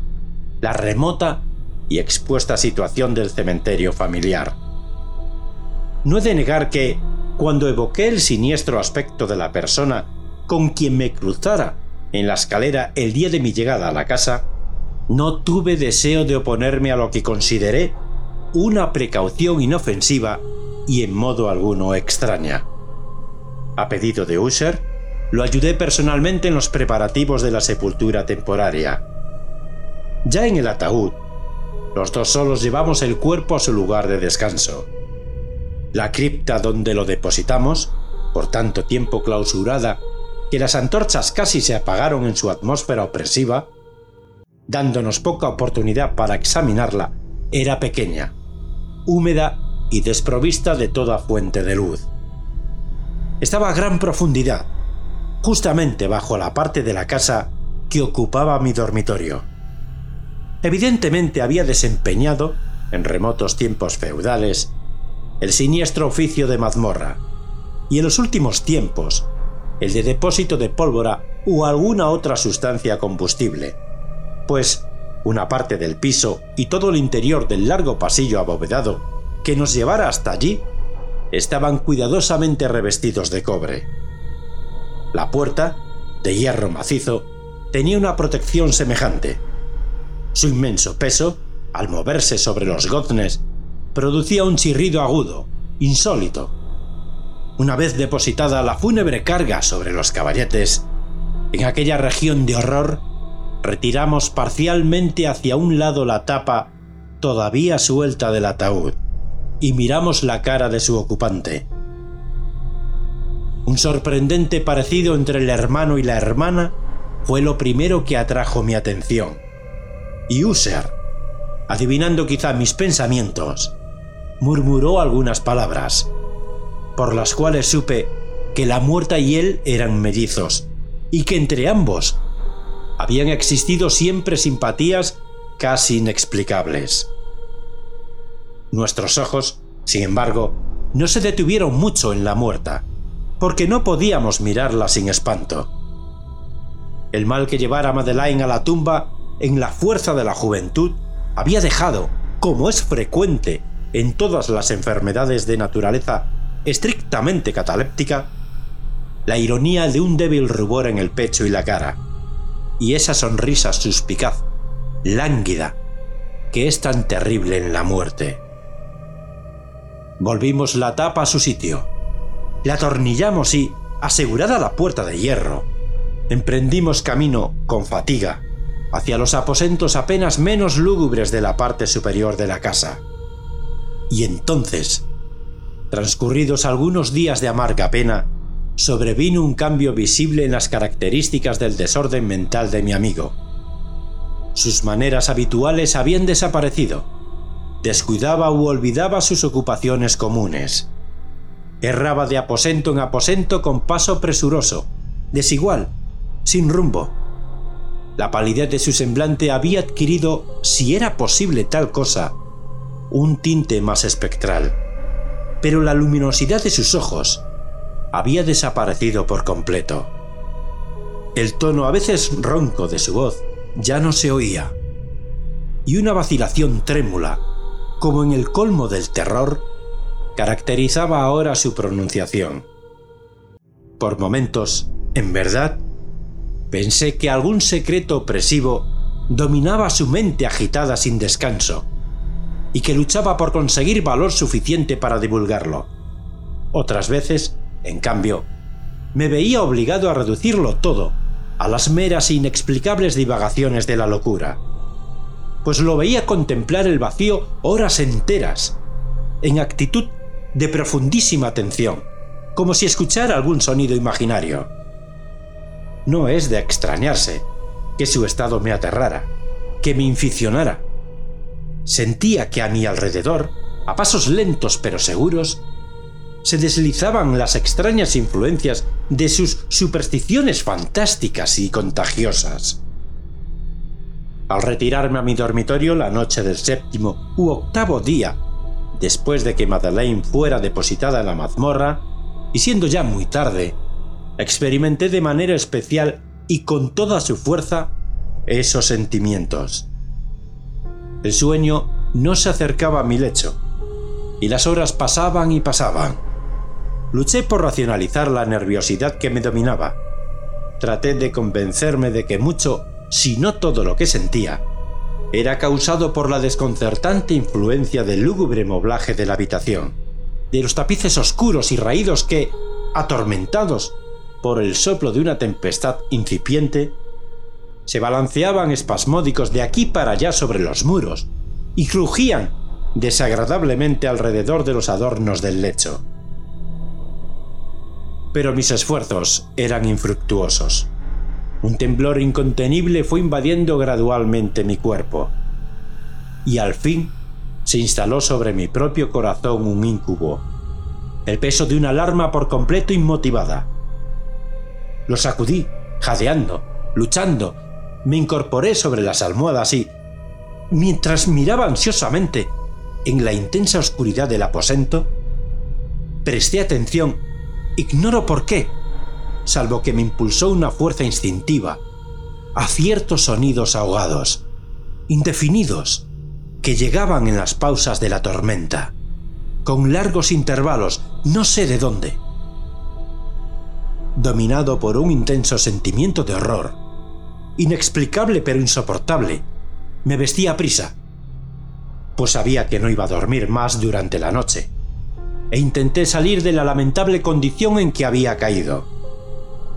la remota y expuesta situación del cementerio familiar. No he de negar que, cuando evoqué el siniestro aspecto de la persona con quien me cruzara en la escalera el día de mi llegada a la casa, no tuve deseo de oponerme a lo que consideré una precaución inofensiva y en modo alguno extraña. A pedido de Usher, lo ayudé personalmente en los preparativos de la sepultura temporaria. Ya en el ataúd, los dos solos llevamos el cuerpo a su lugar de descanso. La cripta donde lo depositamos, por tanto tiempo clausurada que las antorchas casi se apagaron en su atmósfera opresiva, dándonos poca oportunidad para examinarla, era pequeña, húmeda y desprovista de toda fuente de luz. Estaba a gran profundidad, justamente bajo la parte de la casa que ocupaba mi dormitorio. Evidentemente había desempeñado, en remotos tiempos feudales, el siniestro oficio de mazmorra, y en los últimos tiempos, el de depósito de pólvora u alguna otra sustancia combustible, pues una parte del piso y todo el interior del largo pasillo abovedado que nos llevara hasta allí estaban cuidadosamente revestidos de cobre. La puerta, de hierro macizo, tenía una protección semejante. Su inmenso peso, al moverse sobre los goznes producía un chirrido agudo, insólito. Una vez depositada la fúnebre carga sobre los caballetes, en aquella región de horror, retiramos parcialmente hacia un lado la tapa todavía suelta del ataúd y miramos la cara de su ocupante. Un sorprendente parecido entre el hermano y la hermana fue lo primero que atrajo mi atención. Y User, adivinando quizá mis pensamientos, murmuró algunas palabras, por las cuales supe que la muerta y él eran mellizos, y que entre ambos habían existido siempre simpatías casi inexplicables. Nuestros ojos, sin embargo, no se detuvieron mucho en la muerta, porque no podíamos mirarla sin espanto. El mal que llevara Madeleine a la tumba en la fuerza de la juventud había dejado, como es frecuente en todas las enfermedades de naturaleza estrictamente cataléptica, la ironía de un débil rubor en el pecho y la cara, y esa sonrisa suspicaz, lánguida, que es tan terrible en la muerte. Volvimos la tapa a su sitio, la atornillamos y, asegurada la puerta de hierro, emprendimos camino con fatiga hacia los aposentos apenas menos lúgubres de la parte superior de la casa. Y entonces, transcurridos algunos días de amarga pena, sobrevino un cambio visible en las características del desorden mental de mi amigo. Sus maneras habituales habían desaparecido. Descuidaba u olvidaba sus ocupaciones comunes. Erraba de aposento en aposento con paso presuroso, desigual, sin rumbo. La palidez de su semblante había adquirido, si era posible tal cosa, un tinte más espectral. Pero la luminosidad de sus ojos había desaparecido por completo. El tono a veces ronco de su voz ya no se oía. Y una vacilación trémula, como en el colmo del terror, caracterizaba ahora su pronunciación. Por momentos, en verdad, pensé que algún secreto opresivo dominaba su mente agitada sin descanso, y que luchaba por conseguir valor suficiente para divulgarlo. Otras veces, en cambio, me veía obligado a reducirlo todo a las meras e inexplicables divagaciones de la locura, pues lo veía contemplar el vacío horas enteras, en actitud de profundísima atención, como si escuchara algún sonido imaginario no es de extrañarse que su estado me aterrara, que me inficionara. Sentía que a mi alrededor, a pasos lentos pero seguros, se deslizaban las extrañas influencias de sus supersticiones fantásticas y contagiosas. Al retirarme a mi dormitorio la noche del séptimo u octavo día, después de que Madeleine fuera depositada en la mazmorra, y siendo ya muy tarde, experimenté de manera especial y con toda su fuerza esos sentimientos. El sueño no se acercaba a mi lecho, y las horas pasaban y pasaban. Luché por racionalizar la nerviosidad que me dominaba. Traté de convencerme de que mucho, si no todo lo que sentía, era causado por la desconcertante influencia del lúgubre moblaje de la habitación, de los tapices oscuros y raídos que, atormentados por el soplo de una tempestad incipiente, se balanceaban espasmódicos de aquí para allá sobre los muros y crujían desagradablemente alrededor de los adornos del lecho. Pero mis esfuerzos eran infructuosos. Un temblor incontenible fue invadiendo gradualmente mi cuerpo. Y al fin se instaló sobre mi propio corazón un incubo. El peso de una alarma por completo inmotivada, lo sacudí, jadeando, luchando. Me incorporé sobre las almohadas y, mientras miraba ansiosamente en la intensa oscuridad del aposento, presté atención, ignoro por qué, salvo que me impulsó una fuerza instintiva, a ciertos sonidos ahogados, indefinidos, que llegaban en las pausas de la tormenta, con largos intervalos, no sé de dónde dominado por un intenso sentimiento de horror. Inexplicable pero insoportable. Me vestí a prisa, pues sabía que no iba a dormir más durante la noche, e intenté salir de la lamentable condición en que había caído,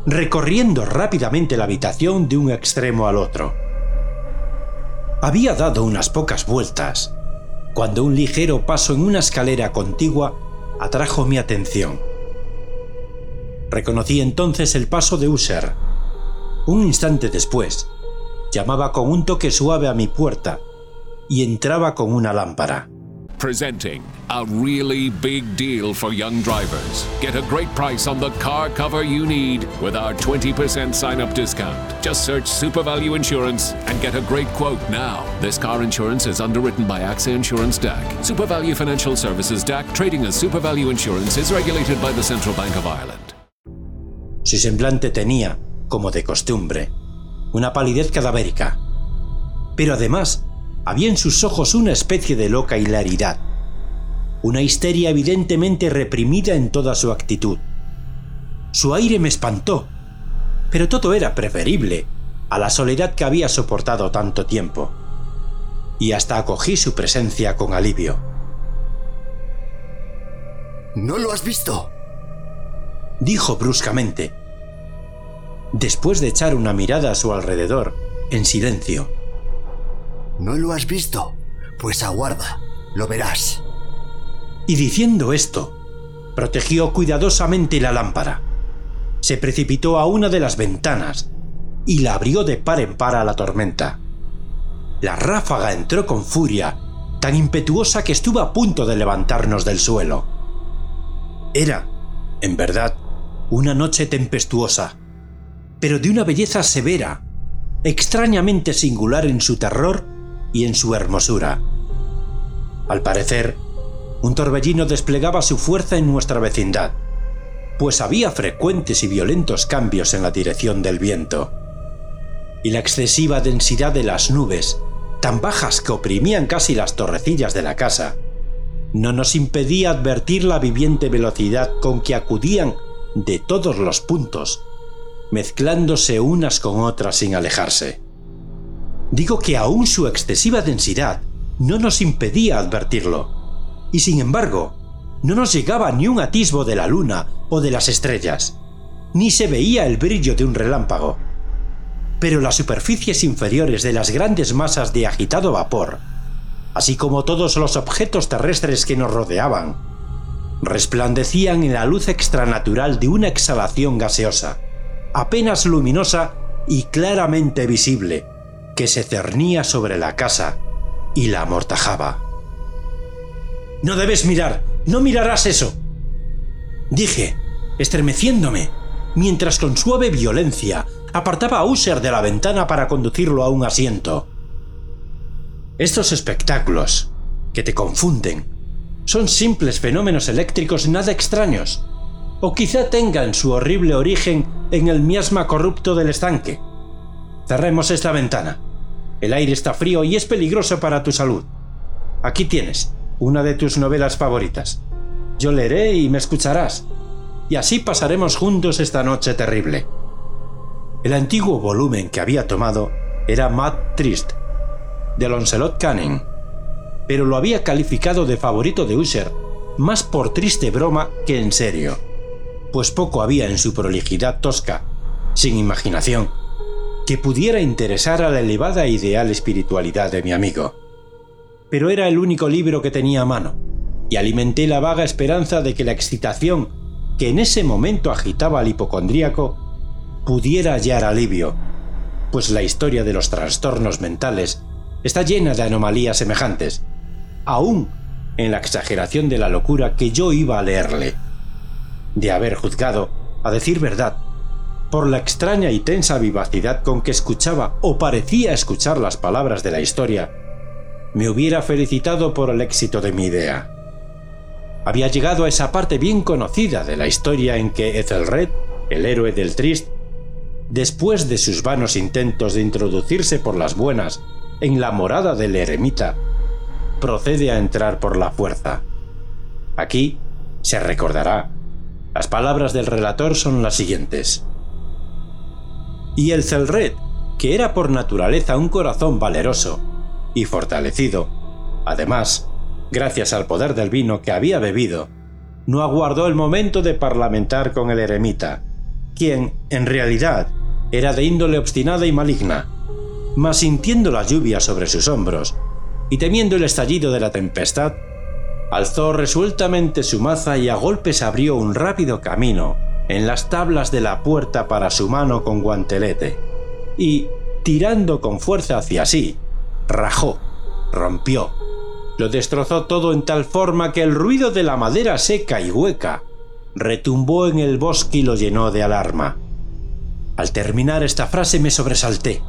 recorriendo rápidamente la habitación de un extremo al otro. Había dado unas pocas vueltas, cuando un ligero paso en una escalera contigua atrajo mi atención. Reconocí entonces el paso de Usher. Un instante después, llamaba con un toque suave a mi puerta y entraba con una lámpara. Presenting a really big deal for young drivers. Get a great price on the car cover you need with our 20% sign up discount. Just search Super Value Insurance and get a great quote now. This car insurance is underwritten by AXA Insurance DAC. Super Value Financial Services DAC, trading as Super Value Insurance, is regulated by the Central Bank of Ireland. Su semblante tenía, como de costumbre, una palidez cadavérica. Pero además, había en sus ojos una especie de loca hilaridad, una histeria evidentemente reprimida en toda su actitud. Su aire me espantó, pero todo era preferible a la soledad que había soportado tanto tiempo, y hasta acogí su presencia con alivio. ¿No lo has visto? Dijo bruscamente, después de echar una mirada a su alrededor, en silencio. ¿No lo has visto? Pues aguarda, lo verás. Y diciendo esto, protegió cuidadosamente la lámpara. Se precipitó a una de las ventanas y la abrió de par en par a la tormenta. La ráfaga entró con furia, tan impetuosa que estuvo a punto de levantarnos del suelo. Era, en verdad, una noche tempestuosa, pero de una belleza severa, extrañamente singular en su terror y en su hermosura. Al parecer, un torbellino desplegaba su fuerza en nuestra vecindad, pues había frecuentes y violentos cambios en la dirección del viento. Y la excesiva densidad de las nubes, tan bajas que oprimían casi las torrecillas de la casa, no nos impedía advertir la viviente velocidad con que acudían de todos los puntos, mezclándose unas con otras sin alejarse. Digo que aún su excesiva densidad no nos impedía advertirlo, y sin embargo, no nos llegaba ni un atisbo de la luna o de las estrellas, ni se veía el brillo de un relámpago. Pero las superficies inferiores de las grandes masas de agitado vapor, así como todos los objetos terrestres que nos rodeaban, resplandecían en la luz extranatural de una exhalación gaseosa, apenas luminosa y claramente visible, que se cernía sobre la casa y la amortajaba. No debes mirar, no mirarás eso. Dije, estremeciéndome, mientras con suave violencia apartaba a User de la ventana para conducirlo a un asiento. Estos espectáculos, que te confunden, son simples fenómenos eléctricos nada extraños, o quizá tengan su horrible origen en el miasma corrupto del estanque. Cerremos esta ventana. El aire está frío y es peligroso para tu salud. Aquí tienes, una de tus novelas favoritas. Yo leeré y me escucharás. Y así pasaremos juntos esta noche terrible. El antiguo volumen que había tomado era Mad Trist, de Loncelot Canning, pero lo había calificado de favorito de Usher, más por triste broma que en serio, pues poco había en su prolijidad tosca, sin imaginación, que pudiera interesar a la elevada e ideal espiritualidad de mi amigo pero era el único libro que tenía a mano, y alimenté la vaga esperanza de que la excitación que en ese momento agitaba al hipocondríaco pudiera hallar alivio, pues la historia de los trastornos mentales está llena de anomalías semejantes, aún en la exageración de la locura que yo iba a leerle. De haber juzgado, a decir verdad, por la extraña y tensa vivacidad con que escuchaba o parecía escuchar las palabras de la historia, me hubiera felicitado por el éxito de mi idea. Había llegado a esa parte bien conocida de la historia en que Ethelred, el héroe del Trist, después de sus vanos intentos de introducirse por las buenas en la morada del eremita, procede a entrar por la fuerza. Aquí se recordará. Las palabras del relator son las siguientes. Y el Celred, que era por naturaleza un corazón valeroso, y fortalecido. Además, gracias al poder del vino que había bebido, no aguardó el momento de parlamentar con el eremita, quien, en realidad, era de índole obstinada y maligna, mas sintiendo la lluvia sobre sus hombros y temiendo el estallido de la tempestad, alzó resueltamente su maza y a golpes abrió un rápido camino en las tablas de la puerta para su mano con guantelete, y, tirando con fuerza hacia sí, rajó, rompió, Lo destrozó todo en tal forma que el ruido de la madera seca y hueca retumbó en el bosque y lo llenó de alarma. Al terminar esta frase me sobresalté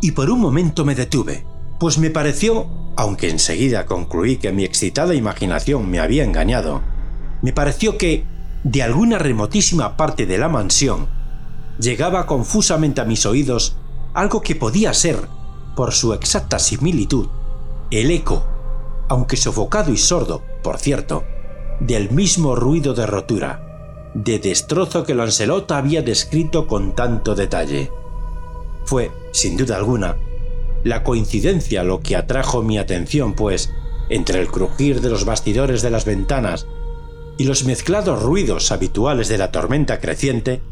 y por un momento me detuve, pues me pareció, aunque enseguida concluí que mi excitada imaginación me había engañado, me pareció que, de alguna remotísima parte de la mansión, llegaba confusamente a mis oídos algo que podía ser, por su exacta similitud, el eco, aunque sofocado y sordo, por cierto, del mismo ruido de rotura, de destrozo que Lancelot había descrito con tanto detalle. Fue, sin duda alguna, la coincidencia lo que atrajo mi atención, pues, entre el crujir de los bastidores de las ventanas y los mezclados ruidos habituales de la tormenta creciente,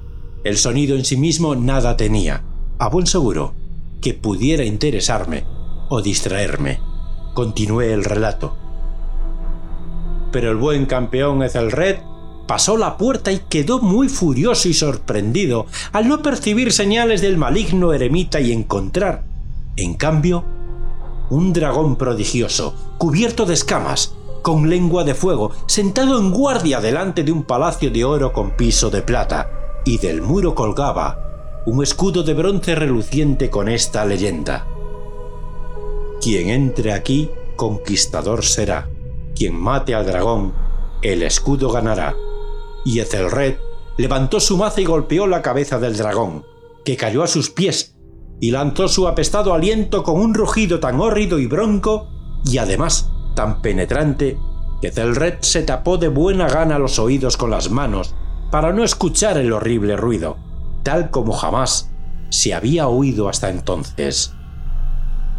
el sonido en sí mismo nada tenía, a buen seguro, que pudiera interesarme o distraerme. Continué el relato. Pero el buen campeón Ethelred pasó la puerta y quedó muy furioso y sorprendido al no percibir señales del maligno eremita y encontrar, en cambio, un dragón prodigioso, cubierto de escamas, con lengua de fuego, sentado en guardia delante de un palacio de oro con piso de plata, y del muro colgaba un escudo de bronce reluciente con esta leyenda. Quien entre aquí, conquistador será. Quien mate al dragón, el escudo ganará y Ethelred levantó su maza y golpeó la cabeza del dragón, que cayó a sus pies, y lanzó su apestado aliento con un rugido tan hórrido y bronco, y además tan penetrante, que Ethelred se tapó de buena gana los oídos con las manos para no escuchar el horrible ruido, tal como jamás se había oído hasta entonces.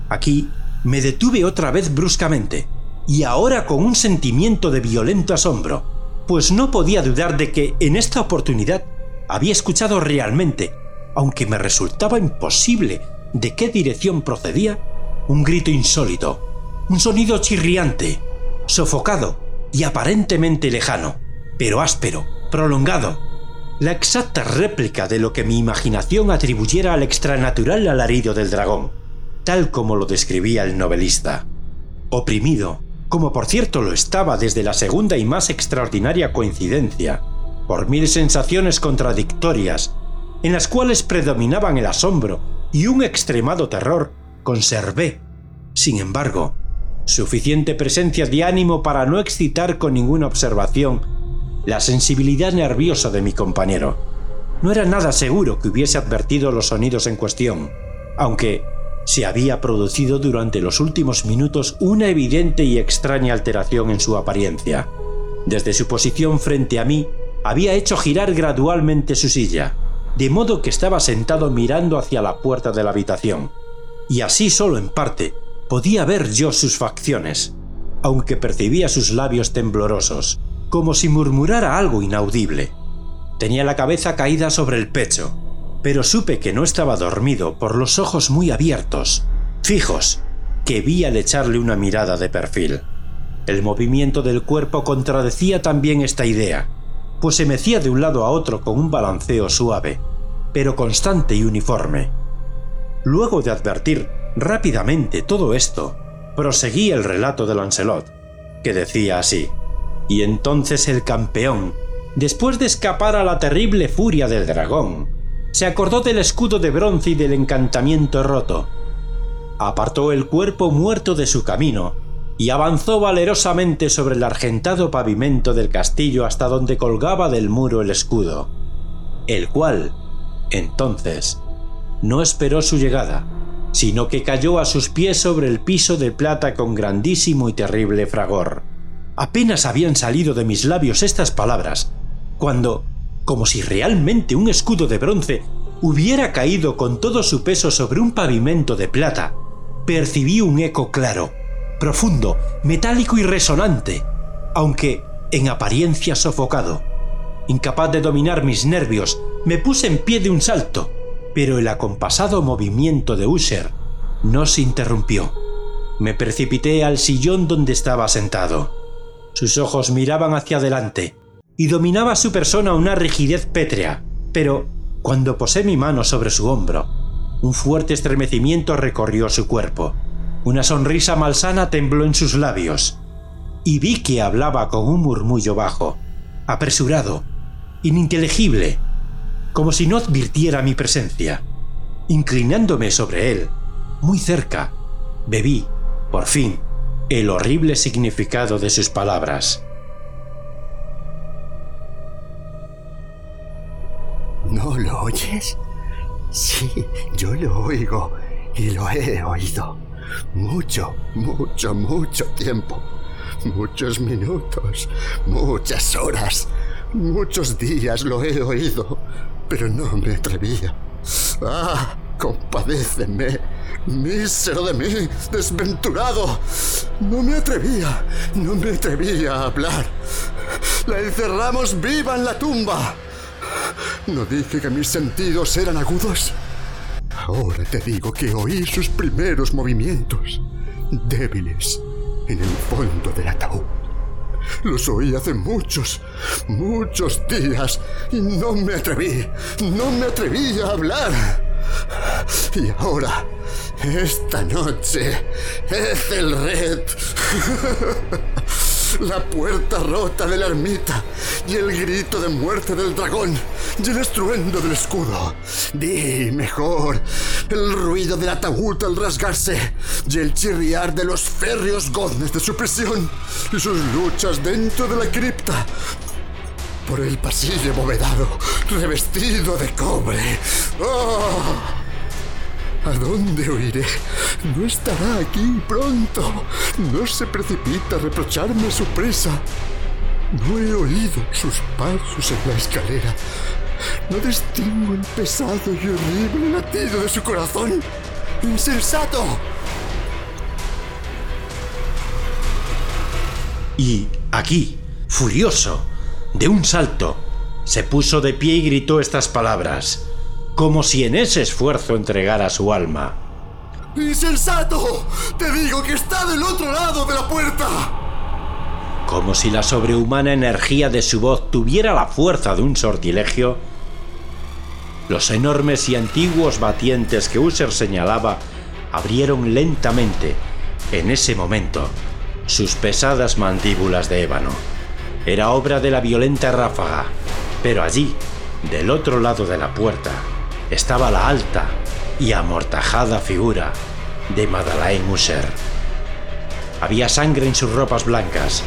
Aquí me detuve otra vez bruscamente, y ahora con un sentimiento de violento asombro, pues no podía dudar de que en esta oportunidad había escuchado realmente, aunque me resultaba imposible de qué dirección procedía, un grito insólito, un sonido chirriante, sofocado y aparentemente lejano, pero áspero, prolongado, la exacta réplica de lo que mi imaginación atribuyera al extranatural alarido del dragón, tal como lo describía el novelista. Oprimido, como por cierto lo estaba desde la segunda y más extraordinaria coincidencia, por mil sensaciones contradictorias, en las cuales predominaban el asombro y un extremado terror, conservé, sin embargo, suficiente presencia de ánimo para no excitar con ninguna observación la sensibilidad nerviosa de mi compañero. No era nada seguro que hubiese advertido los sonidos en cuestión, aunque se había producido durante los últimos minutos una evidente y extraña alteración en su apariencia. Desde su posición frente a mí, había hecho girar gradualmente su silla, de modo que estaba sentado mirando hacia la puerta de la habitación. Y así solo en parte podía ver yo sus facciones, aunque percibía sus labios temblorosos, como si murmurara algo inaudible. Tenía la cabeza caída sobre el pecho, pero supe que no estaba dormido por los ojos muy abiertos, fijos, que vi al echarle una mirada de perfil. El movimiento del cuerpo contradecía también esta idea, pues se mecía de un lado a otro con un balanceo suave, pero constante y uniforme. Luego de advertir rápidamente todo esto, proseguí el relato de Lancelot, que decía así, y entonces el campeón, después de escapar a la terrible furia del dragón, se acordó del escudo de bronce y del encantamiento roto. Apartó el cuerpo muerto de su camino y avanzó valerosamente sobre el argentado pavimento del castillo hasta donde colgaba del muro el escudo, el cual, entonces, no esperó su llegada, sino que cayó a sus pies sobre el piso de plata con grandísimo y terrible fragor. Apenas habían salido de mis labios estas palabras, cuando, como si realmente un escudo de bronce hubiera caído con todo su peso sobre un pavimento de plata, percibí un eco claro, profundo, metálico y resonante, aunque en apariencia sofocado. Incapaz de dominar mis nervios, me puse en pie de un salto, pero el acompasado movimiento de Usher no se interrumpió. Me precipité al sillón donde estaba sentado. Sus ojos miraban hacia adelante, y dominaba su persona una rigidez pétrea, pero cuando posé mi mano sobre su hombro, un fuerte estremecimiento recorrió su cuerpo. Una sonrisa malsana tembló en sus labios, y vi que hablaba con un murmullo bajo, apresurado, ininteligible, como si no advirtiera mi presencia. Inclinándome sobre él, muy cerca, bebí, por fin, el horrible significado de sus palabras. ¿No lo oyes? Sí, yo lo oigo y lo he oído. Mucho, mucho, mucho tiempo. Muchos minutos, muchas horas, muchos días lo he oído, pero no me atrevía. ¡Ah! Compadéceme, mísero de mí, desventurado. No me atrevía, no me atrevía a hablar. La encerramos viva en la tumba. ¿No dije que mis sentidos eran agudos? Ahora te digo que oí sus primeros movimientos, débiles, en el fondo del ataúd. Los oí hace muchos, muchos días y no me atreví, no me atreví a hablar. Y ahora, esta noche, es el red. la puerta rota de la ermita y el grito de muerte del dragón y el estruendo del escudo. Di mejor el ruido del ataúd al rasgarse y el chirriar de los férreos goznes de su prisión y sus luchas dentro de la cripta. Por el pasillo bovedado, revestido de cobre. ¡Oh! ¿A dónde huiré? No estará aquí pronto. No se precipita a reprocharme su presa. No he oído sus pasos en la escalera. No distingo el pesado y horrible latido de su corazón. ¡Insensato! Y aquí, furioso, de un salto, se puso de pie y gritó estas palabras como si en ese esfuerzo entregara su alma. ¡Insensato! Te digo que está del otro lado de la puerta. Como si la sobrehumana energía de su voz tuviera la fuerza de un sortilegio, los enormes y antiguos batientes que User señalaba abrieron lentamente, en ese momento, sus pesadas mandíbulas de ébano. Era obra de la violenta ráfaga, pero allí, del otro lado de la puerta, estaba la alta y amortajada figura de Madeleine Usher. Había sangre en sus ropas blancas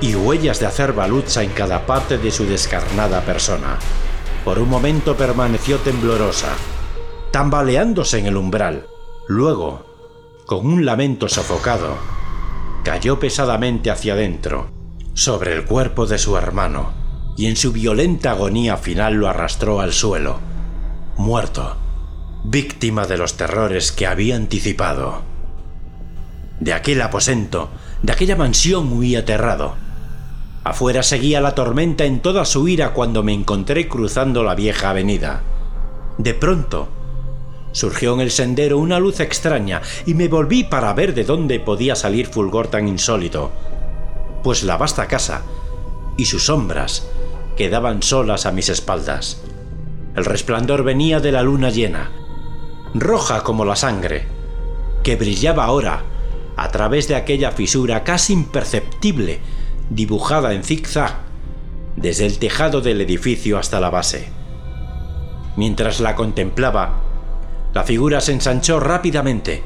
y huellas de acerba lucha en cada parte de su descarnada persona. Por un momento permaneció temblorosa, tambaleándose en el umbral. Luego, con un lamento sofocado, cayó pesadamente hacia adentro, sobre el cuerpo de su hermano, y en su violenta agonía final lo arrastró al suelo muerto, víctima de los terrores que había anticipado. De aquel aposento, de aquella mansión muy aterrado. Afuera seguía la tormenta en toda su ira cuando me encontré cruzando la vieja avenida. De pronto, surgió en el sendero una luz extraña y me volví para ver de dónde podía salir fulgor tan insólito, pues la vasta casa y sus sombras quedaban solas a mis espaldas. El resplandor venía de la luna llena, roja como la sangre, que brillaba ahora a través de aquella fisura casi imperceptible dibujada en zigzag desde el tejado del edificio hasta la base. Mientras la contemplaba, la figura se ensanchó rápidamente.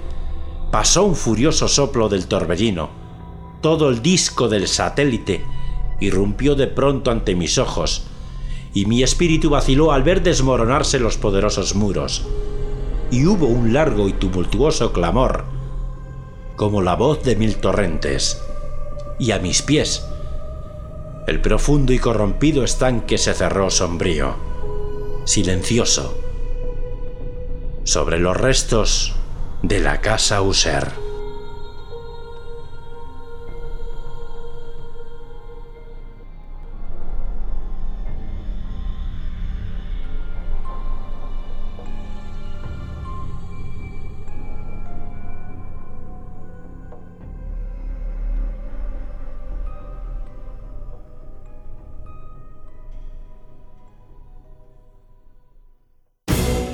Pasó un furioso soplo del torbellino. Todo el disco del satélite irrumpió de pronto ante mis ojos y mi espíritu vaciló al ver desmoronarse los poderosos muros. Y hubo un largo y tumultuoso clamor, como la voz de mil torrentes. Y a mis pies, el profundo y corrompido estanque se cerró sombrío, silencioso, sobre los restos de la casa User.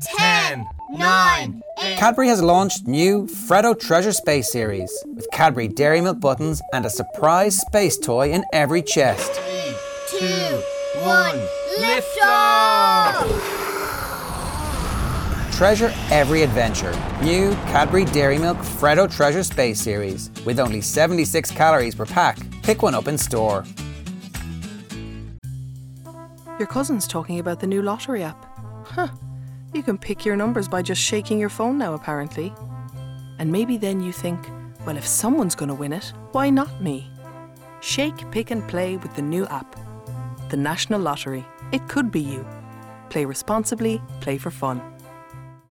Ten, nine, eight. Cadbury has launched new Freddo Treasure Space series with Cadbury Dairy Milk buttons and a surprise space toy in every chest. Three, two, one, lift off! Treasure every adventure. New Cadbury Dairy Milk Freddo Treasure Space series with only 76 calories per pack. Pick one up in store. Your cousin's talking about the new lottery app. Huh. You can pick your numbers by just shaking your phone now, apparently. And maybe then you think, well, if someone's going to win it, why not me? Shake, pick, and play with the new app. The National Lottery. It could be you. Play responsibly, play for fun.